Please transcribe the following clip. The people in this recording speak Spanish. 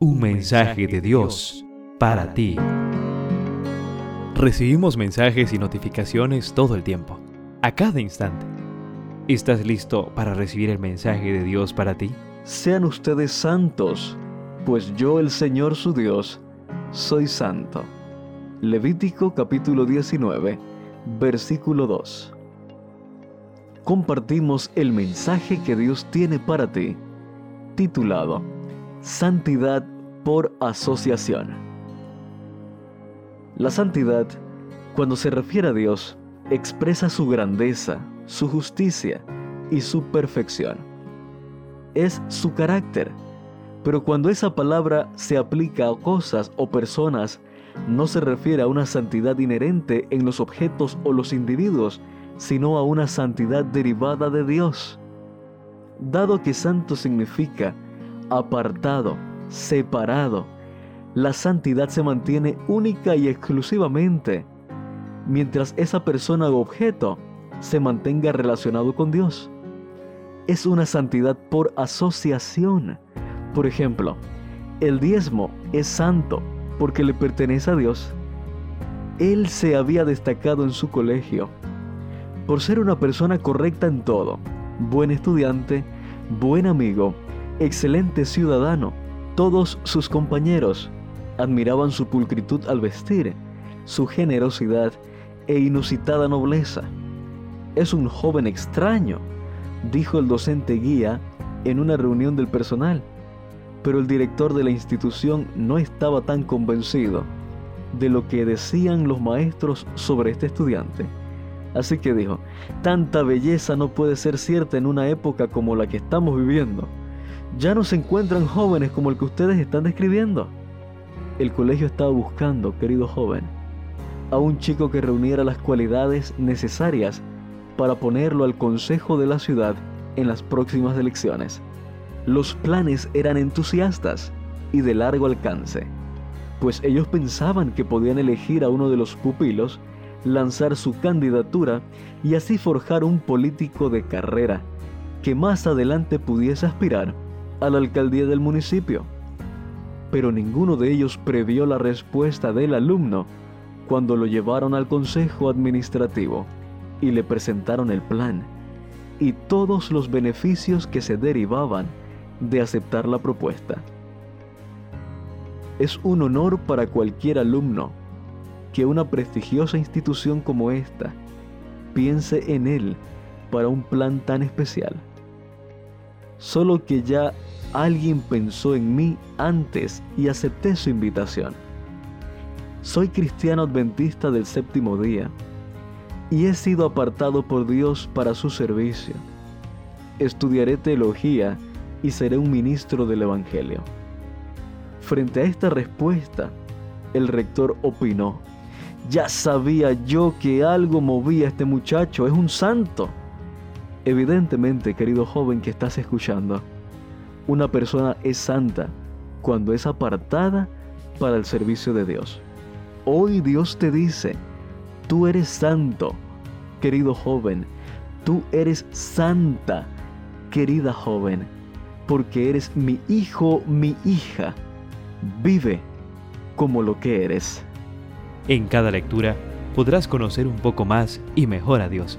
Un mensaje de Dios para ti. Recibimos mensajes y notificaciones todo el tiempo, a cada instante. ¿Estás listo para recibir el mensaje de Dios para ti? Sean ustedes santos, pues yo el Señor su Dios soy santo. Levítico capítulo 19, versículo 2. Compartimos el mensaje que Dios tiene para ti, titulado Santidad por asociación. La santidad, cuando se refiere a Dios, expresa su grandeza, su justicia y su perfección. Es su carácter, pero cuando esa palabra se aplica a cosas o personas, no se refiere a una santidad inherente en los objetos o los individuos, sino a una santidad derivada de Dios. Dado que santo significa apartado, separado. La santidad se mantiene única y exclusivamente mientras esa persona o objeto se mantenga relacionado con Dios. Es una santidad por asociación. Por ejemplo, el diezmo es santo porque le pertenece a Dios. Él se había destacado en su colegio por ser una persona correcta en todo, buen estudiante, buen amigo, excelente ciudadano. Todos sus compañeros admiraban su pulcritud al vestir, su generosidad e inusitada nobleza. Es un joven extraño, dijo el docente guía en una reunión del personal, pero el director de la institución no estaba tan convencido de lo que decían los maestros sobre este estudiante. Así que dijo, tanta belleza no puede ser cierta en una época como la que estamos viviendo ya no se encuentran jóvenes como el que ustedes están describiendo. El colegio estaba buscando, querido joven, a un chico que reuniera las cualidades necesarias para ponerlo al consejo de la ciudad en las próximas elecciones. Los planes eran entusiastas y de largo alcance, pues ellos pensaban que podían elegir a uno de los pupilos, lanzar su candidatura y así forjar un político de carrera que más adelante pudiese aspirar a la alcaldía del municipio. Pero ninguno de ellos previó la respuesta del alumno cuando lo llevaron al consejo administrativo y le presentaron el plan y todos los beneficios que se derivaban de aceptar la propuesta. Es un honor para cualquier alumno que una prestigiosa institución como esta piense en él para un plan tan especial. Solo que ya alguien pensó en mí antes y acepté su invitación. Soy cristiano adventista del séptimo día y he sido apartado por Dios para su servicio. Estudiaré teología y seré un ministro del Evangelio. Frente a esta respuesta, el rector opinó, ya sabía yo que algo movía a este muchacho, es un santo. Evidentemente, querido joven que estás escuchando, una persona es santa cuando es apartada para el servicio de Dios. Hoy Dios te dice, tú eres santo, querido joven, tú eres santa, querida joven, porque eres mi hijo, mi hija. Vive como lo que eres. En cada lectura podrás conocer un poco más y mejor a Dios,